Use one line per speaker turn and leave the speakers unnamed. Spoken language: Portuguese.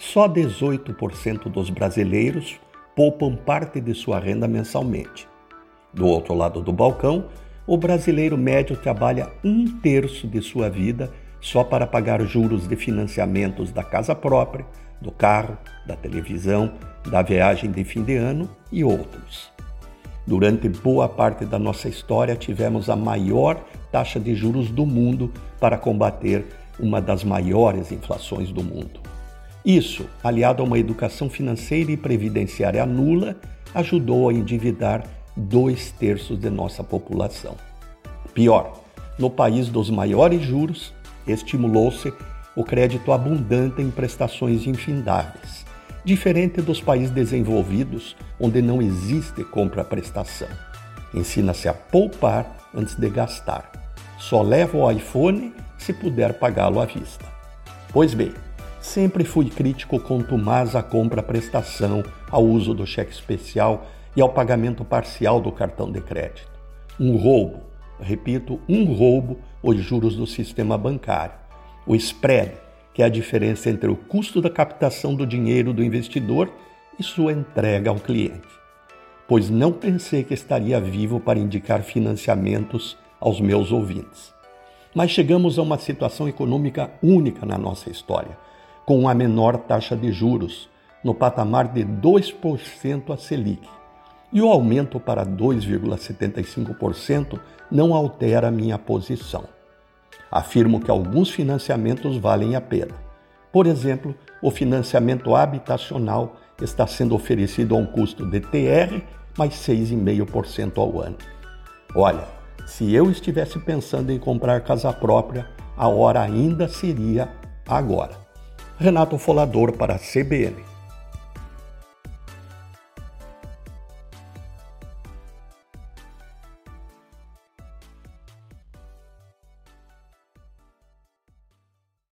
só 18% dos brasileiros poupam parte de sua renda mensalmente. Do outro lado do balcão, o brasileiro médio trabalha um terço de sua vida só para pagar juros de financiamentos da casa própria, do carro, da televisão, da viagem de fim de ano e outros. Durante boa parte da nossa história, tivemos a maior taxa de juros do mundo para combater uma das maiores inflações do mundo. Isso, aliado a uma educação financeira e previdenciária nula, ajudou a endividar dois terços de nossa população. Pior, no país dos maiores juros, estimulou-se o crédito abundante em prestações infindáveis, diferente dos países desenvolvidos, onde não existe compra-prestação. Ensina-se a poupar antes de gastar. Só leva o iPhone se puder pagá-lo à vista. Pois bem, sempre fui crítico quanto mais à compra-prestação, ao uso do cheque especial e ao pagamento parcial do cartão de crédito. Um roubo, repito, um roubo os juros do sistema bancário. O spread, que é a diferença entre o custo da captação do dinheiro do investidor e sua entrega ao cliente. Pois não pensei que estaria vivo para indicar financiamentos aos meus ouvintes. Mas chegamos a uma situação econômica única na nossa história, com a menor taxa de juros, no patamar de 2% a Selic e o aumento para 2,75% não altera minha posição. Afirmo que alguns financiamentos valem a pena. Por exemplo, o financiamento habitacional está sendo oferecido a um custo de TR mais 6,5% ao ano. Olha, se eu estivesse pensando em comprar casa própria, a hora ainda seria agora. Renato Folador para a CBN.